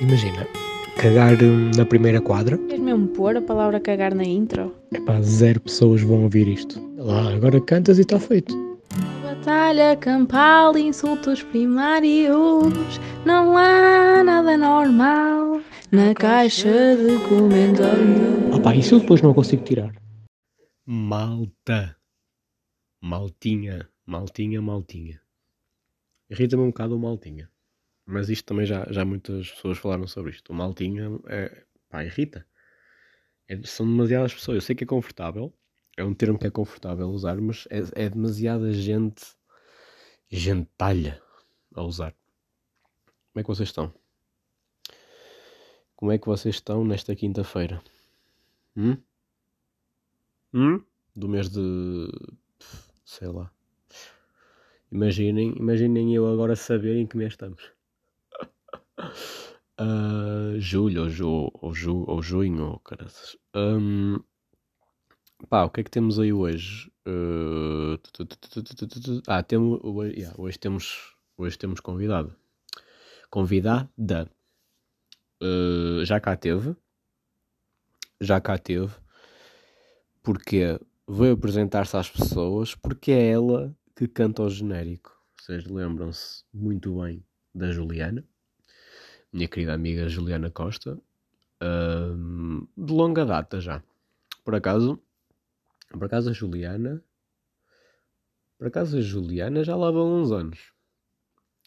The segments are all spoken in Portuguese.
Imagina, cagar hum, na primeira quadra. Queres mesmo pôr a palavra cagar na intro? Epá, zero pessoas vão ouvir isto. Lá, agora cantas e está feito. Batalha campal, insultos primários. Não há nada normal na caixa de comentários. Ah pá, isso eu depois não consigo tirar. Malta. Maltinha. Maltinha, maltinha. Irrita-me um bocado o maltinha. Mas isto também já, já muitas pessoas falaram sobre isto. O maltinha é, pá, irrita. É- são demasiadas pessoas. Eu sei que é confortável. É um termo que é confortável usar, mas é, é demasiada gente. Gentalha a usar. Como é que vocês estão? Como é que vocês estão nesta quinta-feira? Hum? Hum? Do mês de. sei lá. Imaginem, imaginem eu agora saber em que mês estamos. Uh, julho ou, ju, ou, ju, ou junho, ou caras. Um, pá, o que é que temos aí hoje? Uh, ah, ah temos, yeah, hoje, temos, hoje temos convidado. Convidada. Uh, já cá teve. Já cá teve. Porque veio apresentar-se às pessoas porque é ela que canta o genérico. Vocês lembram-se muito bem da Juliana minha querida amiga Juliana Costa, de longa data já. Por acaso, por acaso a Juliana, por acaso a Juliana já lá vão uns anos.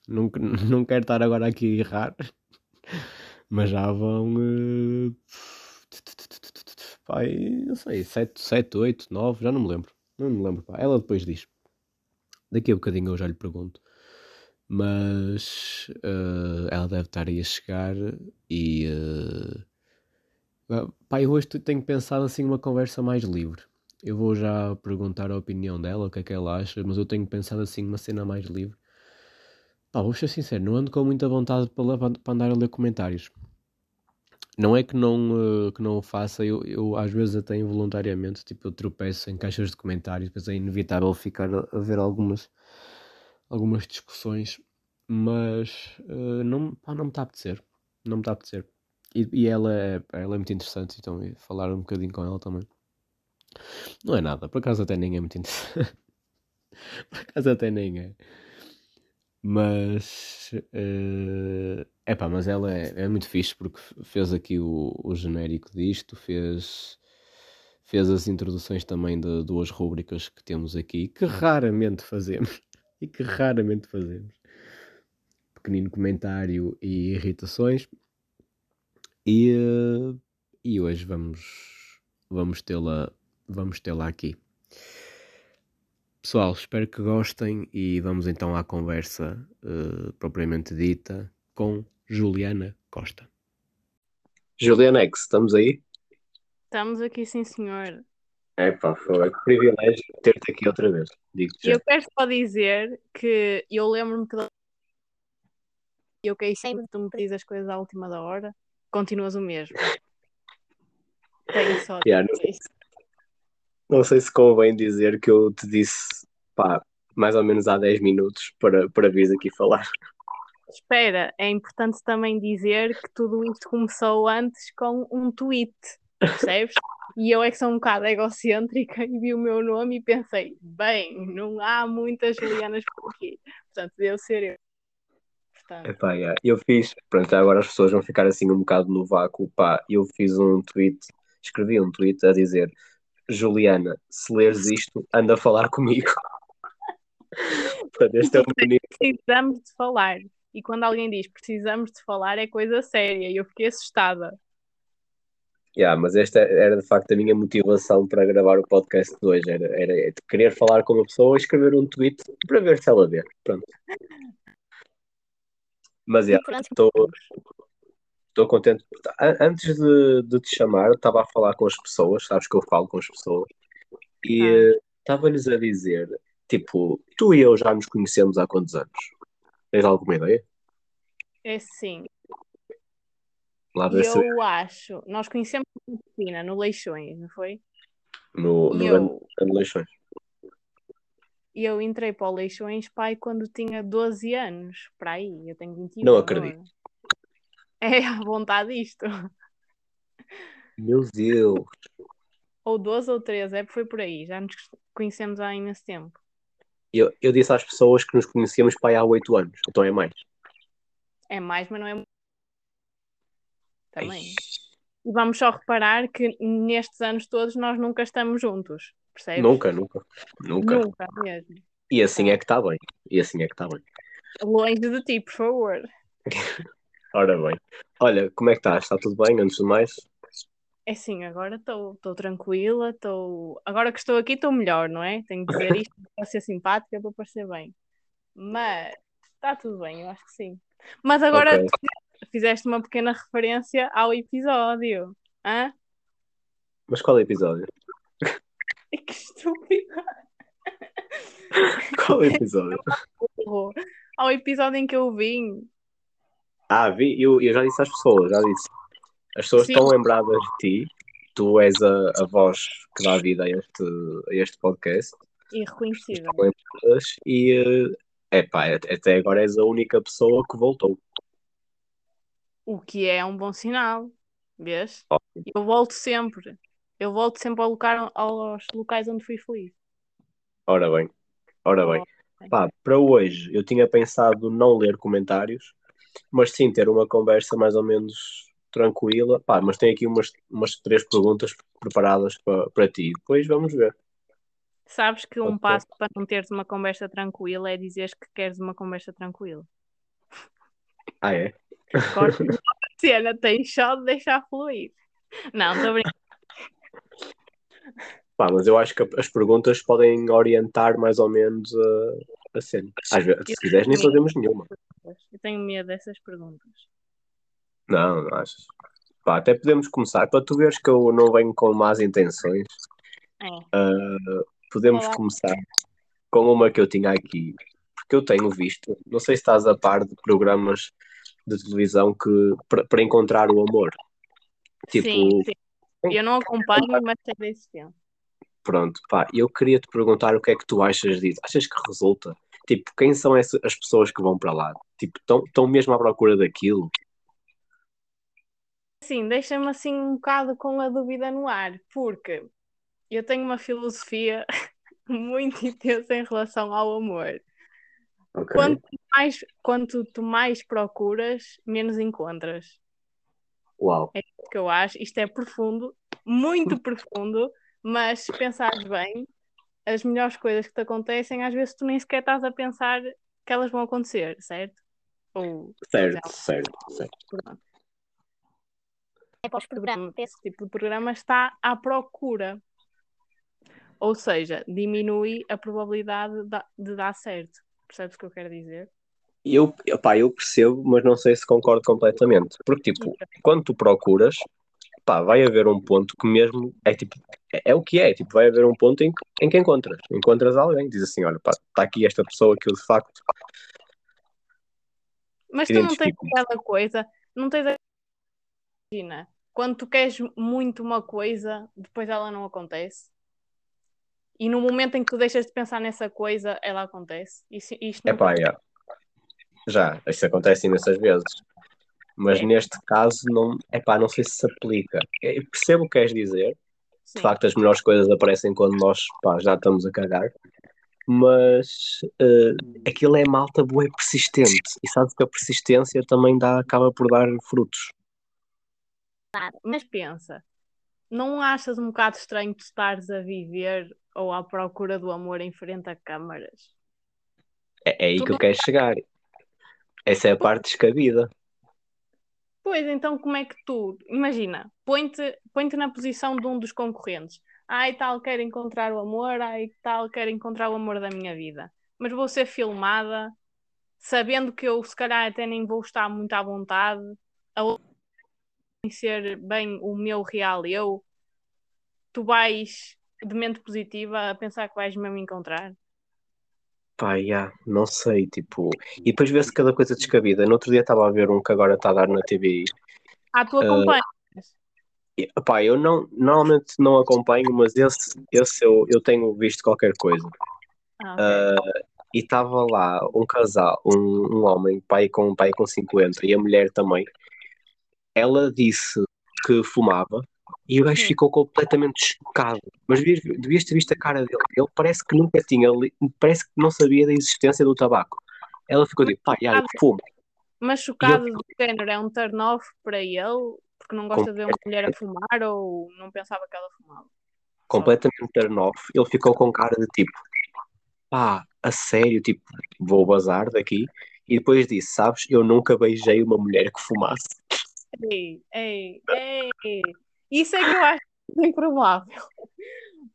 Não, não quero estar agora aqui a errar, mas já vão. eh, pai, não sei, 7, 7, 8, 9, já não me lembro. Não me lembro, pá. Ela depois diz. Daqui a bocadinho eu já lhe pergunto. Mas eh, ela deve estar aí a chegar e. ah, pá, eu hoje tenho pensado assim uma conversa mais livre. Eu vou já perguntar a opinião dela, o que é que ela acha, mas eu tenho pensado assim uma cena mais livre. Pá, vou ser sincero, não ando com muita vontade para, para andar a ler comentários. Não é que não, eh, que não o faça, eu, eu às vezes até involuntariamente, tipo, eu tropeço em caixas de comentários, depois é inevitável ficar a ver algumas, algumas discussões, mas eh, não, pá, não me está a apetecer, não me está a apetecer. E, e ela, é, ela é muito interessante, então falar um bocadinho com ela também. Não é nada, por acaso até nem é muito interessante. por acaso até nem é. Mas é epá, mas ela é, é muito fixe porque fez aqui o, o genérico disto, fez, fez as introduções também de duas rúbricas que temos aqui, que raramente fazemos e que raramente fazemos. Pequenino comentário e irritações. E, eh, e hoje vamos, vamos tê-la vamos tê-la aqui. Pessoal, espero que gostem e vamos então à conversa eh, propriamente dita com Juliana Costa. Juliana X, estamos aí? Estamos aqui, sim, senhor. É pá, foi que privilégio ter-te aqui outra vez. Digo-te E já. eu quero só dizer que eu lembro-me que eu caí sempre, tu me pedis as coisas à última da hora, continuas o mesmo. Tenho só Yeah, dizer isso. Não sei se convém dizer que eu te disse, pá, mais ou menos há 10 minutos para, para vires aqui falar. Espera, é importante também dizer que tudo isto começou antes com um tweet, percebes? E eu é que sou um bocado egocêntrica e vi o meu nome e pensei, bem, não há muitas Julianas por aqui, portanto, devo ser eu. Portanto, Epá, yeah, eu fiz, pronto, agora as pessoas vão ficar assim um bocado no vácuo, pá, eu fiz um tweet, escrevi um tweet a dizer Juliana, se leres isto, anda a falar comigo. Portanto, este é o menino. precisamos de falar. E quando alguém diz precisamos de falar, é coisa séria. E eu fiquei assustada. Yeah, mas esta era de facto a minha motivação para gravar o podcast de hoje, era, era de querer falar com uma pessoa e escrever um tweet para ver se ela vê. Pronto. Mas yeah, estou estou contente. An- Antes de, de te chamar, estava a falar com as pessoas, sabes que eu falo com as pessoas, e Ah. eh, estava-lhes a dizer, tipo, tu e eu já nos conhecemos há quantos anos? Tens alguma ideia? É sim. Lá eu acho. Nós conhecemos a Cristina no Leixões, não foi? no, no eu, grande Leixões. e eu entrei para o Leixões, pai, quando tinha 12 anos. Para aí, eu tenho 21 Não agora. acredito. É à vontade isto. Meu Deus. Ou 12 ou 13, é, foi por aí. Já nos conhecemos há imenso tempo. Eu, eu disse às pessoas que nos conhecíamos pai há oito anos. Então é mais. É mais, mas não é. Também. E vamos só reparar que nestes anos todos nós nunca estamos juntos. Percebes? Nunca, nunca. Nunca. Nunca mesmo. E assim é que está bem. E assim é que está bem. Longe de ti, por favor. Ora bem. Olha, como é que estás? Está tudo bem, antes de mais? É assim, agora estou tranquila, estou. Agora que estou aqui estou melhor, não é? Tenho que dizer isto para ser simpática, para parecer bem. Mas está tudo bem, eu acho que sim. Mas agora Ok. Fizeste uma pequena referência ao episódio. Hã? Mas qual é o episódio? Que estúpido! Qual é o episódio? Ao episódio em que eu vim. Ah, vi, eu, eu já disse às pessoas, já disse. As pessoas Sim. estão lembradas de ti. Tu és a, a voz que dá vida a este, a este podcast. Irreconhecível. Estão lembradas e, é epá, até agora és a única pessoa que voltou. O que é um bom sinal. Vês? Ótimo. Eu volto sempre. Eu volto sempre ao local, aos locais onde fui feliz. Ora bem, ora bem. Pá, para hoje eu tinha pensado não ler comentários, mas sim ter uma conversa mais ou menos tranquila. Pá, mas tenho aqui umas, umas três perguntas preparadas para, para ti. Depois vamos ver. Sabes que um passo para não teres uma conversa tranquila é dizeres que queres uma conversa tranquila. Ah, é? Corta a cena, tens só de deixar fluir. Não, estou a brincar. Pá, mas eu acho que as perguntas podem orientar mais ou menos a, a cena. Às vezes, se quiseres, nem fazemos nenhuma. Eu tenho medo dessas perguntas. Não, não achas? Pá, até podemos começar. Para tu veres que eu não venho com más intenções, É. ah, podemos Olá. começar com uma que eu tinha aqui. Porque eu tenho visto, não sei se estás a par de programas de televisão que para encontrar o amor. Tipo, Sim, sim. Eu não acompanho, mas sei da existência. Pronto, pá, eu queria te perguntar o que é que tu achas disso. Achas que resulta? Tipo, quem são essa- as pessoas que vão para lá? Tipo, estão mesmo à procura daquilo? Sim, deixa-me assim um bocado com a dúvida no ar, porque eu tenho uma filosofia muito intensa em relação ao amor. Ok. Quanto mais, quanto tu mais procuras, menos encontras. Uau. É isso que eu acho. Isto é profundo, muito profundo, mas se pensares bem, as melhores coisas que te acontecem, às vezes tu nem sequer estás a pensar que elas vão acontecer, certo? Ou Certo, certo, certo. pronto. É os programas. Esse tipo de programa está à procura. Ou seja, diminui a probabilidade de, da- de dar certo. Percebes o que eu quero dizer? Eu, pá, eu percebo, mas não sei se concordo completamente. Porque, tipo, quando tu procuras, pá, vai haver um ponto que mesmo é tipo, é, é o que é, tipo, vai haver um ponto em que, em que encontras. Encontras alguém, diz assim, olha, pá, está aqui esta pessoa que eu de facto Mas tu não tens aquela coisa, não tens a... Imagina, quando tu queres muito uma coisa, depois ela não acontece. E no momento em que tu deixas de pensar nessa coisa, ela acontece. Isso, isto É não pá, já. Já, isso acontece imensas vezes. Mas É. neste caso, não, é pá, não sei se se aplica. Eu percebo o que queres dizer. Sim. De facto, as melhores coisas aparecem quando nós, pá, já estamos a cagar. Mas eh, aquilo é malta boa, é persistente. E sabes que a persistência também dá, acaba por dar frutos. Mas pensa, não achas um bocado estranho tu estares a viver ou à procura do amor em frente a câmaras? É, é aí que eu quero chegar. Essa é a parte descabida. Pois, então como é que tu, imagina, põe-te põe-te na posição de um dos concorrentes. Ai, tal, quero encontrar o amor, ai, tal, quero encontrar o amor da minha vida. Mas vou ser filmada, sabendo que eu se calhar até nem vou estar muito à vontade, a outra conhecer bem o meu real eu, tu vais de mente positiva a pensar que vais mesmo encontrar. Pá, já, não sei, tipo. E depois vê-se cada coisa descabida. No outro dia estava a ver um que agora está a dar na TV. Ah, tu acompanhas. E, pá, eu não, normalmente não acompanho, mas esse, esse eu, eu tenho visto qualquer coisa. Ah, ok. Ah, e estava lá um casal, um, um homem, pai com pai com 50 e a mulher também. ela disse que fumava e o gajo Hum. ficou completamente chocado. Mas devias, devias ter visto a cara dele. Ele parece que nunca tinha, parece que não sabia da existência do tabaco. Ela ficou tipo, pá, já, fumo. Mas chocado do género é um turn off para ele, porque não gosta de ver uma mulher a fumar ou não pensava que ela fumava. completamente turn off. Ele ficou com cara de tipo, pá, a sério, tipo, vou bazar daqui. E depois disse, sabes, eu nunca beijei uma mulher que fumasse. Ei, ei, ei. Isso é que eu acho improvável.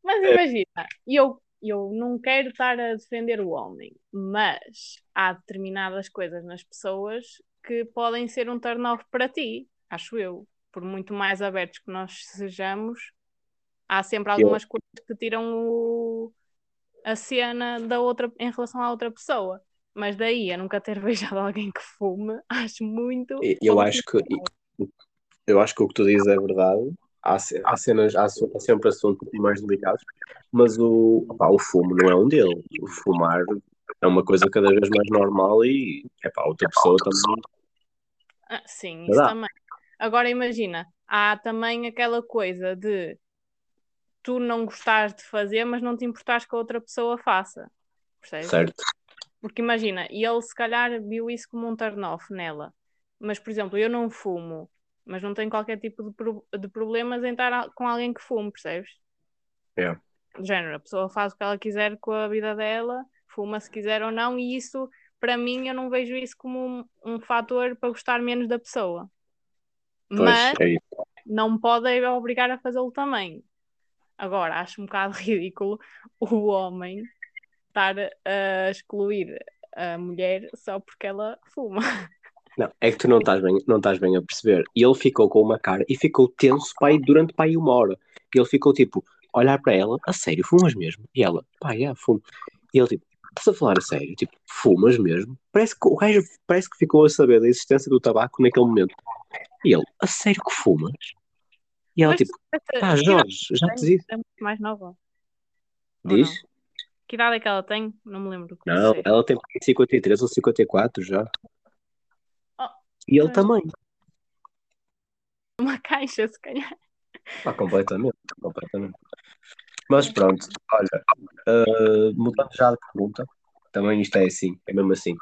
Mas imagina, eu, eu não quero estar a defender o homem, mas há determinadas coisas nas pessoas que podem ser um turn off para ti, acho eu. Por muito mais abertos que nós sejamos, há sempre algumas coisas que tiram o- a cena da outra em relação à outra pessoa. Mas daí a nunca ter beijado alguém que fume, acho muito. E- Eu acho que eu acho que o que tu dizes é verdade. Há, há cenas, há, há sempre assuntos mais delicados, mas o, opá, o fumo não é um deles. O fumar é uma coisa cada vez mais normal e epá, outra pessoa também. Ah, sim, isso Verdade. também. Agora imagina, há também aquela coisa de tu não gostares de fazer, mas não te importares que a outra pessoa faça. Percebes? Certo? Porque imagina, e ele se calhar viu isso como um turn off nela. Mas, por exemplo, eu não fumo, mas não tenho qualquer tipo de, pro- de problemas em estar com alguém que fume, percebes? É. Do género, a pessoa faz o que ela quiser com a vida dela, fuma se quiser ou não, e isso, para mim, eu não vejo isso como um, um fator para gostar menos da pessoa. Pois, Mas é não pode obrigar a fazê-lo também. Agora, acho um bocado ridículo o homem estar a excluir a mulher só porque ela fuma. Não, é que tu não estás bem, não estás bem a perceber. E ele ficou com uma cara e ficou tenso pai, durante pai uma hora. E ele ficou tipo, olhar para ela, a sério, fumas mesmo? E ela, pá, é, fumo. E ele tipo, estás a falar a sério? Tipo, fumas mesmo? Parece que o gajo parece que ficou a saber da existência do tabaco naquele momento. E ele, a sério que fumas? E ela Mas tipo, pá, Jorge, já te disse. É muito mais nova. Diz? Que idade é que ela tem? Não me lembro. que Não, sei. ela tem 53 ou 54 já. E ele pois. também. Uma caixa, se calhar. Ah, completamente, completamente. Mas pronto, olha, uh, mudando já de pergunta, também isto é assim, é mesmo assim.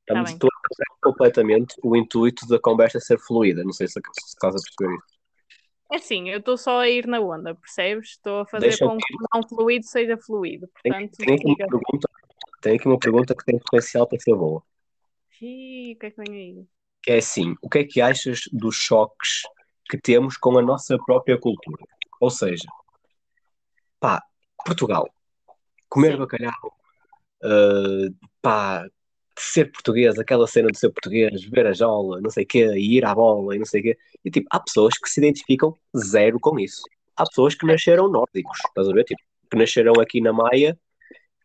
Estamos, estou a fazer completamente o intuito da conversa ser fluida, não sei se, se estás a perceber isso. É assim, eu estou só a ir na onda, percebes? Estou a fazer Deixa com que o não fluido seja fluido. Tem, Portanto, tem, aqui uma pergunta, tem aqui uma pergunta que tem potencial para ser boa, Ih, o que é que vem aí? Que é assim, o que é que achas dos choques que temos com a nossa própria cultura? Ou seja, pá, Portugal, comer Sim. bacalhau, uh, pá, ser português, aquela cena de ser português, ver a jola, não sei o quê, e ir à bola e não sei o quê. E tipo, há pessoas que se identificam zero com isso. Há pessoas que nasceram nórdicos, estás a ver? Tipo, que nasceram aqui na Maia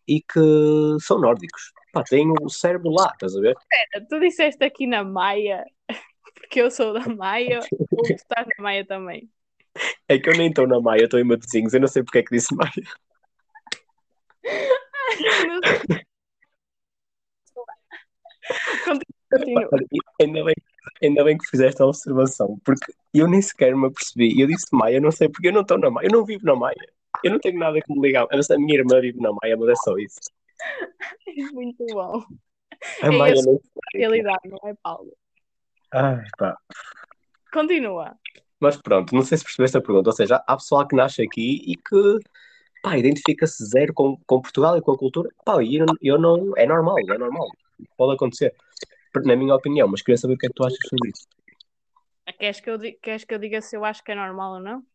e que são nórdicos. Pá, têm o cérebro lá, estás a ver? Tu disseste aqui na Maia, porque eu sou da Maia, ou tu estás na Maia também? É que eu nem estou na Maia, estou em Matosinhos, eu não sei porque é que disse Maia. Continua. E Ainda bem, ainda bem que fizeste a observação, porque eu nem sequer me apercebi. Eu disse Maia, não sei porque eu não estou na Maia, eu não vivo na Maia. Eu não tenho nada que me ligar. A minha irmã vive na Maia, mas é só isso. Muito bom. É esse. não Realidade, não é, Paulo? Ai, pá. Continua. Mas pronto, não sei se percebeste a pergunta. Ou seja, há pessoal que nasce aqui e que pá, identifica-se zero com, com Portugal e com a cultura. Pá, e eu, eu não. É normal, é normal. Pode acontecer. Na minha opinião, mas queria saber o que é que tu achas sobre isso. Queres que, eu, queres que eu diga se eu acho que é normal ou não?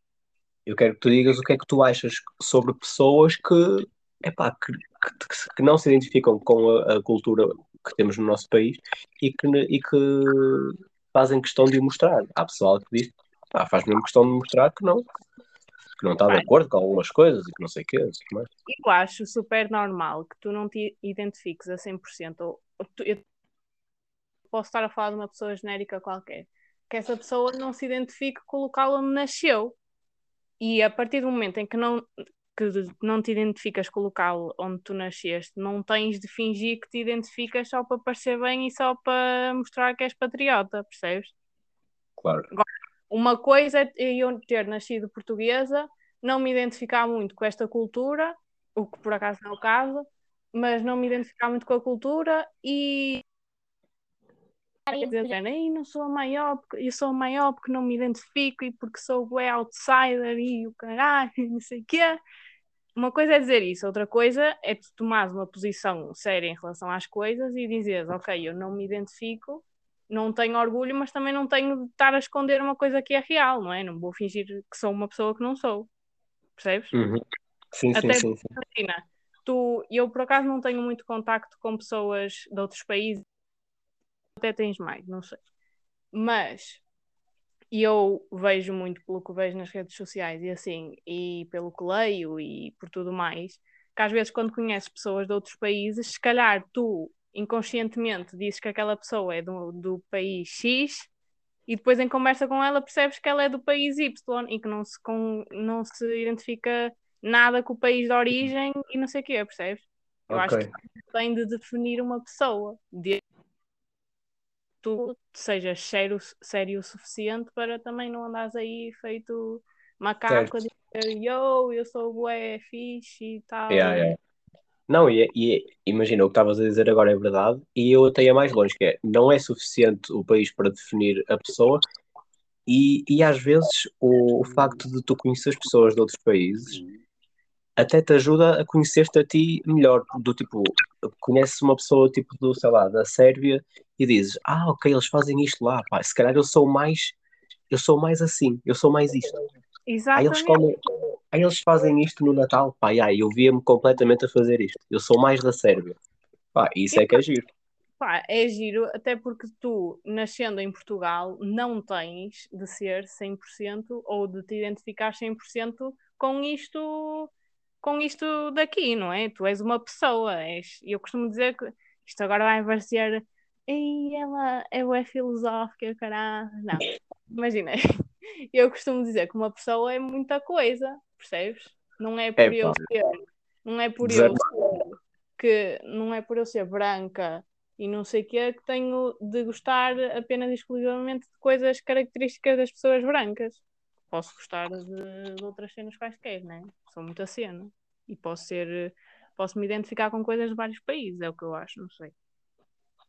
Eu quero que tu digas o que é que tu achas sobre pessoas que, epá, que, que, que não se identificam com a, a cultura que temos no nosso país e que, e que fazem questão de o mostrar. Há pessoal que diz, faz mesmo questão de mostrar que não, que não está de acordo com algumas coisas e que não sei o quê. mais. Eu acho super normal que tu não te identifiques a 100%. Ou, ou tu- eu posso estar a falar de uma pessoa genérica qualquer. Que essa pessoa não se identifique com o local onde nasceu. E a partir do momento em que não, que não te identificas com o local onde tu nasceste, não tens de fingir que te identificas só para parecer bem e só para mostrar que és patriota, percebes? claro. Uma coisa é eu ter nascido portuguesa, não me identificar muito com esta cultura, o que por acaso não é o caso, mas não me identificar muito com a cultura e dizer, Ei, não sou a maior, porque eu sou a maior porque não me identifico e porque sou o outsider e o caralho, e não sei o quê. Uma coisa é dizer isso, outra coisa é tu tomares uma posição séria em relação às coisas e dizeres, ok, eu não me identifico, não tenho orgulho, mas também não tenho de estar a esconder uma coisa que é real, não é? Não vou fingir que sou uma pessoa que não sou. Percebes? Uhum. Sim, sim, Até sim, sim. Imagina, tu, eu por acaso não tenho muito contacto com pessoas de outros países, até tens mais, não sei. Mas eu vejo muito pelo que vejo nas redes sociais e assim, e pelo que leio e por tudo mais, que às vezes quando conheces pessoas de outros países, se calhar tu inconscientemente dizes que aquela pessoa é do, do país X e depois em conversa com ela percebes que ela é do país Y e que não se, com, não se identifica nada com o país de origem e não sei o quê, percebes? Eu acho Ok. que tem de definir uma pessoa, de tu sejas sério, sério o suficiente para também não andares aí feito macaco a dizer yo, eu sou bué fixe e tal. Yeah, yeah. Não, e, e imagina, o que estavas a dizer agora é verdade, e eu até ia mais longe, que é, não é suficiente o país para definir a pessoa, e, e às vezes o, o facto de tu conheceres pessoas de outros países até te ajuda a conhecer-te a ti melhor, do tipo, conheces uma pessoa tipo do, sei lá, da Sérvia e dizes, ah, ok, eles fazem isto lá, pá, se calhar eu sou mais, eu sou mais assim, eu sou mais isto. Aí eles Exatamente. comem, aí eles fazem isto no Natal, pá, e aí eu via-me completamente a fazer isto. Eu sou mais da Sérvia. Pá, isso é que é giro. Pá, é giro, até porque tu, nascendo em Portugal, não tens de ser 100% ou de te identificar 100% com isto, com isto daqui, não é? Tu és uma pessoa, és, e eu costumo dizer que isto agora vai parecer, ei, ela é bué filosófica, caralho. Não, imagina, eu costumo dizer que uma pessoa é muita coisa, percebes? Não é por É, eu ser, não é por Dizer- eu ser que não é por eu ser branca e não sei o que que tenho de gostar apenas e exclusivamente de coisas características das pessoas brancas. Posso gostar de, de outras cenas quaisquer, né? Sou muita cena. E posso ser, posso me identificar com coisas de vários países, é o que eu acho, não sei.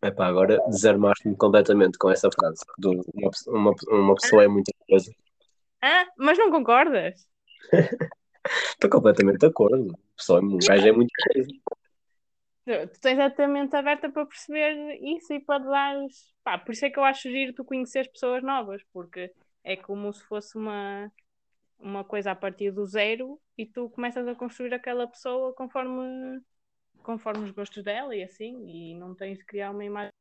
Epá, agora desarmaste-me completamente com essa frase. Do, uma, uma, uma pessoa é muita coisa. Ah, mas não concordas? Estou completamente de acordo. Pessoa, é- um gajo é muita coisa. Tu tens a tua mente aberta para perceber isso e para dares. Pá, por isso é que eu acho giro tu conheceres pessoas novas, porque é como se fosse uma, uma coisa a partir do zero e tu começas a construir aquela pessoa conforme, conforme os gostos dela e assim, e não tens de criar uma imagem.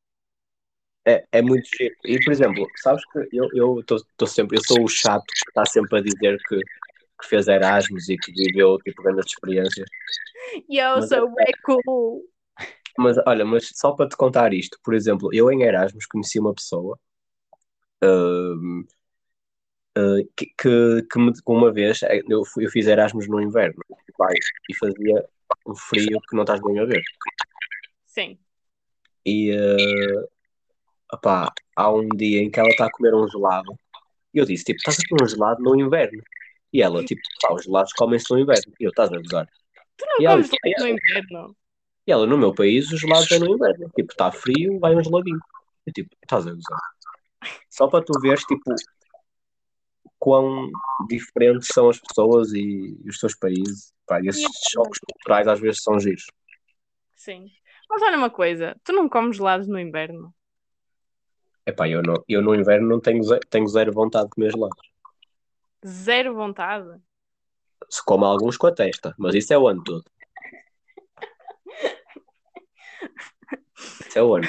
É, é muito giro. E, por exemplo, sabes que eu estou sempre, eu sou o chato que está sempre a dizer que, que fez Erasmus e que viveu tipo grandes experiências. E eu Mas sou bem cool. Mas olha, mas só para te contar isto, por exemplo, eu em Erasmus conheci uma pessoa hum, uh, que, que, que me, uma vez eh, eu, fui- eu fiz Erasmus no inverno e fazia um frio que não estás bem a ver. Sim. E uh, opá, há um dia em que ela está a comer um gelado e eu disse: tipo, estás a comer um gelado no inverno? E ela, tipo, pá, os gelados comem-se no inverno. E eu, estás a gozar. Tu não E ela, comes leite no inverno. E ela, no meu país, os gelados é no inverno. Tipo, está frio, vai um geladinho. E tipo, estás a gozar. Só para tu veres, tipo, quão diferentes são as pessoas e, os seus países. Pá, e esses E- choques culturais às vezes são giros. Sim. Mas olha uma coisa, tu não comes gelados no inverno. Epá, eu, não, eu no inverno não tenho, ze- tenho zero vontade de comer gelados. Zero vontade. Se como alguns com a testa, mas isso é o ano todo. Isso é o ano.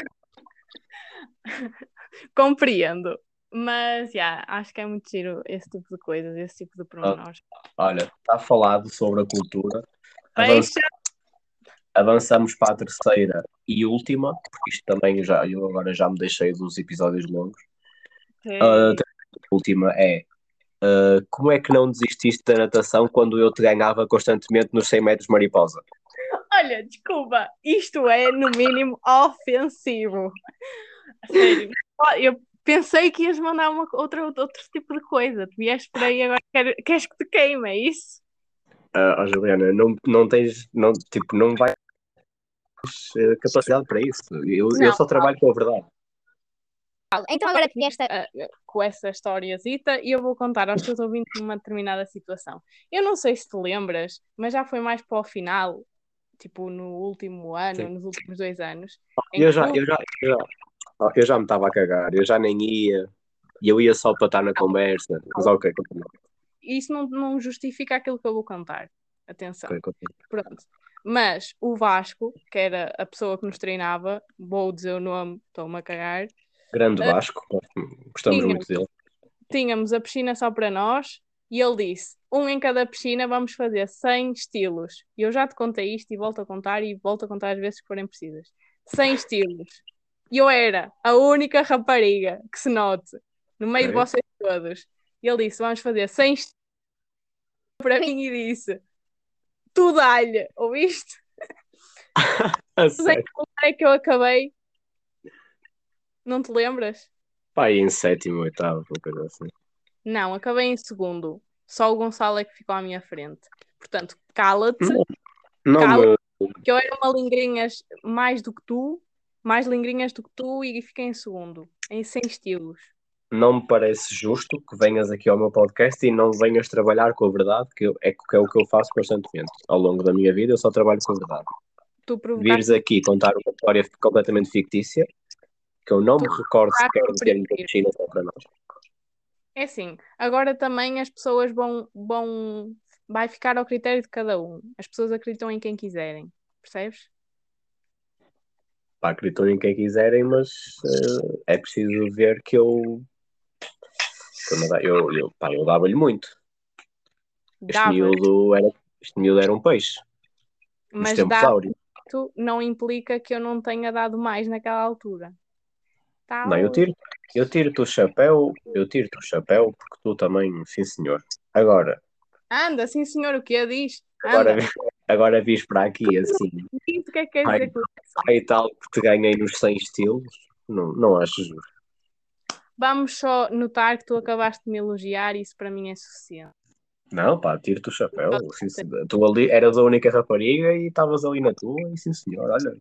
Compreendo. Mas, já, acho que é muito giro esse tipo de coisas, esse tipo de pormenores. Olha, está falado sobre a cultura. Avançamos para a terceira e última, porque isto também já, eu agora já me deixei dos episódios longos. A terceira e última é uh, como é que não desististe da natação quando eu te ganhava constantemente nos 100 metros mariposa? Olha, desculpa, isto é no mínimo ofensivo. A Sério, eu Pensei que ias mandar uma, outra, outro tipo de coisa. Tu vieste por aí agora quer, queres que te queime, é isso? Ah, ó, Juliana, não, não tens, não, tipo, não vai eh, capacidade para isso. Eu, eu Não. só trabalho com a verdade. Então agora que esta. ah, com essa historiazita e eu vou contar aos teus ouvintes uma determinada situação. Eu não sei se te lembras, mas já foi mais para o final, tipo no último ano, Sim. nos últimos dois anos. Eu já, tu- eu já, eu já, eu já me estava a cagar, eu já nem ia, e eu ia só para estar na conversa. Mas ok, continua. Isso não, não justifica aquilo que eu vou contar. Atenção. ok, continua. Pronto. Mas o Vasco, que era a pessoa que nos treinava, vou dizer o nome, estou-me a cagar, Grande Ah, Vasco, gostamos tinha. muito dele. tínhamos a piscina só para nós e ele disse: um em cada piscina, vamos fazer 100 estilos. E eu já te contei isto e volto a contar e volto a contar as vezes que forem precisas. 100 estilos. E eu era a única rapariga que se note no meio de Ok. vocês todos. E ele disse: vamos fazer 100 estilos para mim e disse: tu dá-lhe, ouviste? A Mas em sério. que lugar é que eu acabei? Não te lembras? Pá, e em sétimo, oitavo, uma coisa assim. Não, acabei em segundo. Só o Gonçalo é que ficou à minha frente. Portanto, cala-te, Não Cala- me, que eu era uma lingrinhas mais do que tu, mais lingrinhas do que tu e fiquei em segundo, em 100 estilos. não me parece justo que venhas aqui ao meu podcast e não venhas trabalhar com a verdade, que é, que é o que eu faço constantemente. Ao longo da minha vida, eu só trabalho com a verdade. Tu provocaste Vires aqui contar uma história completamente fictícia, que eu não me recordo sequer tu de termos a preferes. piscina só para nós. É assim, agora também as pessoas vão, vão. Vai ficar ao critério de cada um. As pessoas acreditam em quem quiserem. Percebes? Pá, em quem quiserem, mas eh, é preciso ver que eu. que eu, eu, eu, pá, eu dava-lhe muito. Este Dava, miúdo, era, este miúdo era um peixe. Mas dar muito não implica que eu não tenha dado mais naquela altura. Tá, Não, eu tiro, eu tiro-te o chapéu, eu tiro-te o chapéu, porque tu também, sim senhor. Agora, Anda, sim senhor, o que é diz? agora, Anda, agora vis para aqui assim, o que é que quer Ai. dizer aí tal que te ganhei nos 100 estilos, não, não acho justo. Vamos só notar que tu acabaste de me elogiar e isso para mim é suficiente. Não, pá, tiro-te o chapéu. Sim, tu ali eras a única rapariga e estavas ali na tua, e sim senhor, olha.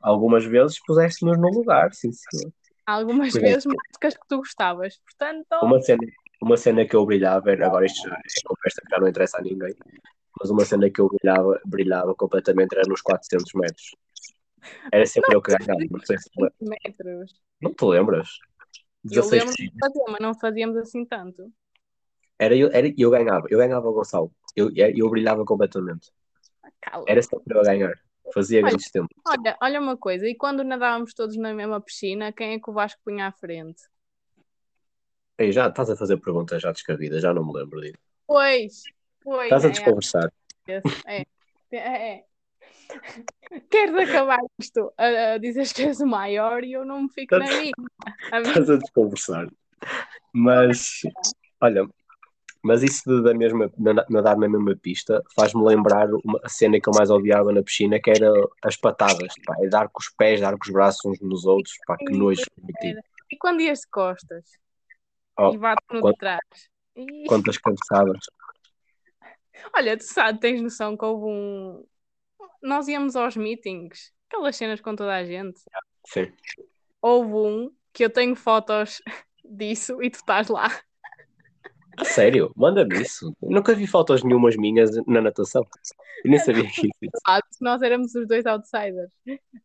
Algumas vezes puseste-nos no lugar, sim senhor. Algumas é. vezes do que tu gostavas. Portanto, Uma cena, uma cena que eu brilhava, agora isto é conversa que já não interessa a ninguém, mas uma cena que eu brilhava, brilhava completamente era nos 400 metros. Era sempre eu que ganhava, não sei se metros. Não te lembras? Eu 16 lembro de fazer, mas não fazíamos assim tanto. Era eu, era, eu ganhava, eu ganhava o Gonçalo. Eu, eu brilhava completamente. Cala. Era sempre eu a ganhar. Fazia Olha. grandes tempos. Olha, olha uma coisa, e quando nadávamos todos na mesma piscina, quem é que o Vasco punha à frente? Ei, já estás a fazer perguntas já descabidas, já não me lembro disso. Pois, pois. Estás a é, desconversar. é, é, é. Queres acabar isto a, a dizer que és o maior e eu não me fico na minha. A Estás a desconversar. Mas, olha, mas isso de, da mesma, na- nadar na mesma pista faz-me lembrar uma a cena que eu mais odiava na piscina, que era as patadas. Pá, é dar com os pés, dar com os braços uns nos outros. Pá, que nojo. E quando ias de costas? Oh, e bate no quando- de trás. Quantas cabeçadas. Olha, tu sabes, tens noção que houve um. Nós íamos aos meetings, aquelas cenas com toda a gente. Sim. Houve um que eu tenho fotos disso e tu estás lá. A sério? Manda-me isso. Nunca vi fotos nenhumas minhas na natação. Eu nem sabia que isso. Ah, Nós éramos os dois outsiders.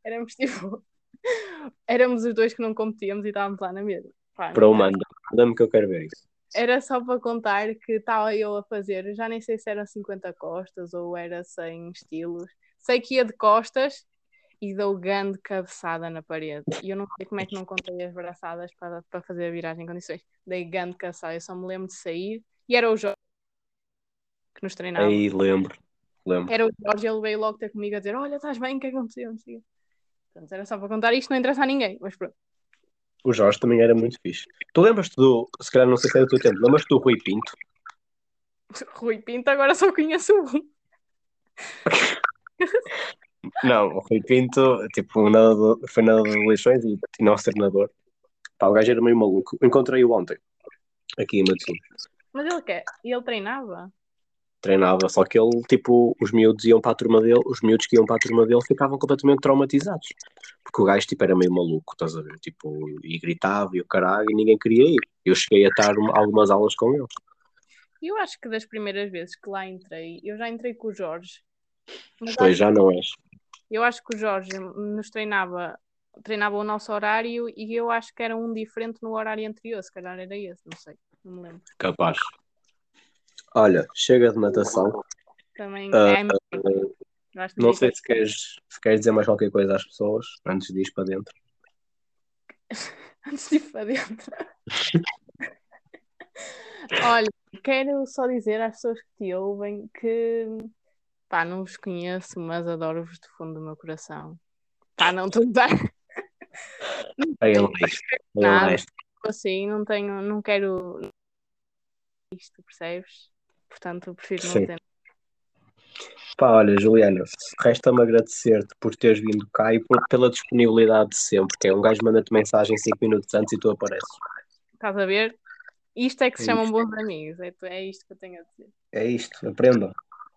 Éramos tipo. Éramos os dois que não competíamos e estávamos lá na mesa. Para o manda. Manda-me que eu quero ver isso. Era só para contar que estava eu a fazer, já nem sei se eram 50 costas ou era 100 estilos. Sei que ia de costas e dou grande cabeçada na parede. E eu não sei como é que não contei as braçadas para, para fazer a viragem em condições. Dei grande cabeçada, eu só me lembro de sair e era o Jorge que nos treinava. Aí lembro. Lembro. Era o Jorge, ele veio logo ter comigo a dizer: Olha, estás bem, o que é aconteceu? Portanto, era só para contar isto, não interessa a ninguém, mas pronto. O Jorge também era muito fixe. Tu lembras-te do. Se calhar não sei se é do teu tempo. Lembras-te do Rui Pinto? Rui Pinto, agora só conheço um. Não, o Rui Pinto, tipo, nadador, foi nadador de leixões e, e nosso treinador. Pá, o gajo era meio maluco. Encontrei-o ontem, aqui em Matosinhos. Mas ele quer? E ele treinava? Treinava, só que ele, tipo, os miúdos iam para a turma dele, os miúdos que iam para a turma dele ficavam completamente traumatizados. Porque o gajo, tipo, era meio maluco, estás a ver? Tipo, e gritava e o caralho, e ninguém queria ir. Eu cheguei a estar um- algumas aulas com ele. Eu acho que das primeiras vezes que lá entrei, eu já entrei com o Jorge. Pois já não és. eu acho que o Jorge nos treinava, treinava o nosso horário e eu acho que era um diferente no horário anterior. Se calhar era esse, não sei, não me lembro. Capaz. Olha, chega de natação. Também Ah, é Não sei se queres, se queres dizer mais qualquer coisa às pessoas antes de ir para dentro. Antes de ir para dentro. Olha, quero só dizer às pessoas que te ouvem que pá, não vos conheço, mas adoro-vos do fundo do meu coração. Pá, não estou a dar É. É honesto. assim, não tenho, não quero isto, percebes? Portanto, prefiro não Sim. ter. Pá, olha, Juliana, resta-me agradecer-te por teres vindo cá e por- pela disponibilidade de sempre, que é um gajo manda-te mensagem 5 minutos antes e tu apareces. Estás a ver? Isto é que se É chamam isto. bons amigos. É, é isto que eu tenho a dizer. É isto, aprenda.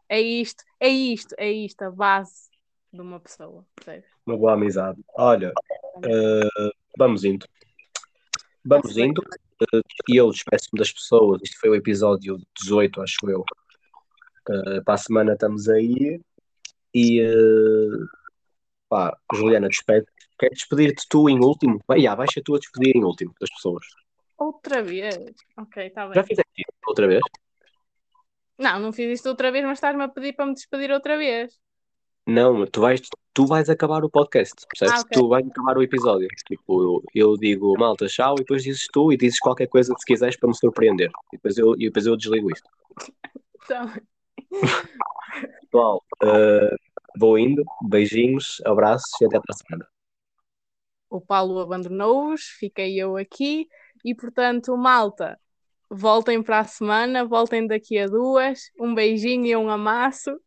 É isto, é isto, é isto, a base de uma pessoa, percebes? Uma boa amizade. Olha, eh, vamos indo. Vamos indo. E eu despeço-me das pessoas. Isto foi o episódio 18, acho eu. Eh, para a semana estamos aí. E eh, pá, Juliana, despede. Quer despedir-te tu em último? Vai, já, ser tu a despedir em último das pessoas. Outra vez. Ok, está bem. Já fizeste isso outra vez? Não, não fiz isto outra vez, mas estás-me a pedir para me despedir outra vez. Não, tu vais, tu vais acabar o podcast, percebes? Ah, ok. Tu vais acabar o episódio. Tipo, eu, eu digo malta, tchau, e depois dizes tu e dizes qualquer coisa se quiseres para me surpreender. E depois eu, e depois eu desligo isto. Então, Pessoal, eh, vou indo, beijinhos, abraços e até para a semana. o Paulo abandonou-os, fiquei eu aqui e, portanto, malta, voltem para a semana, voltem daqui a duas. Um beijinho e um amasso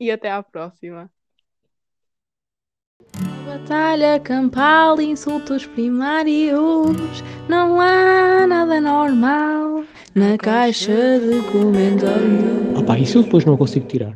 e até à próxima. Batalha campal, insultos primários, não há nada normal na caixa de comentários. Ah pá, isso eu depois não consigo tirar.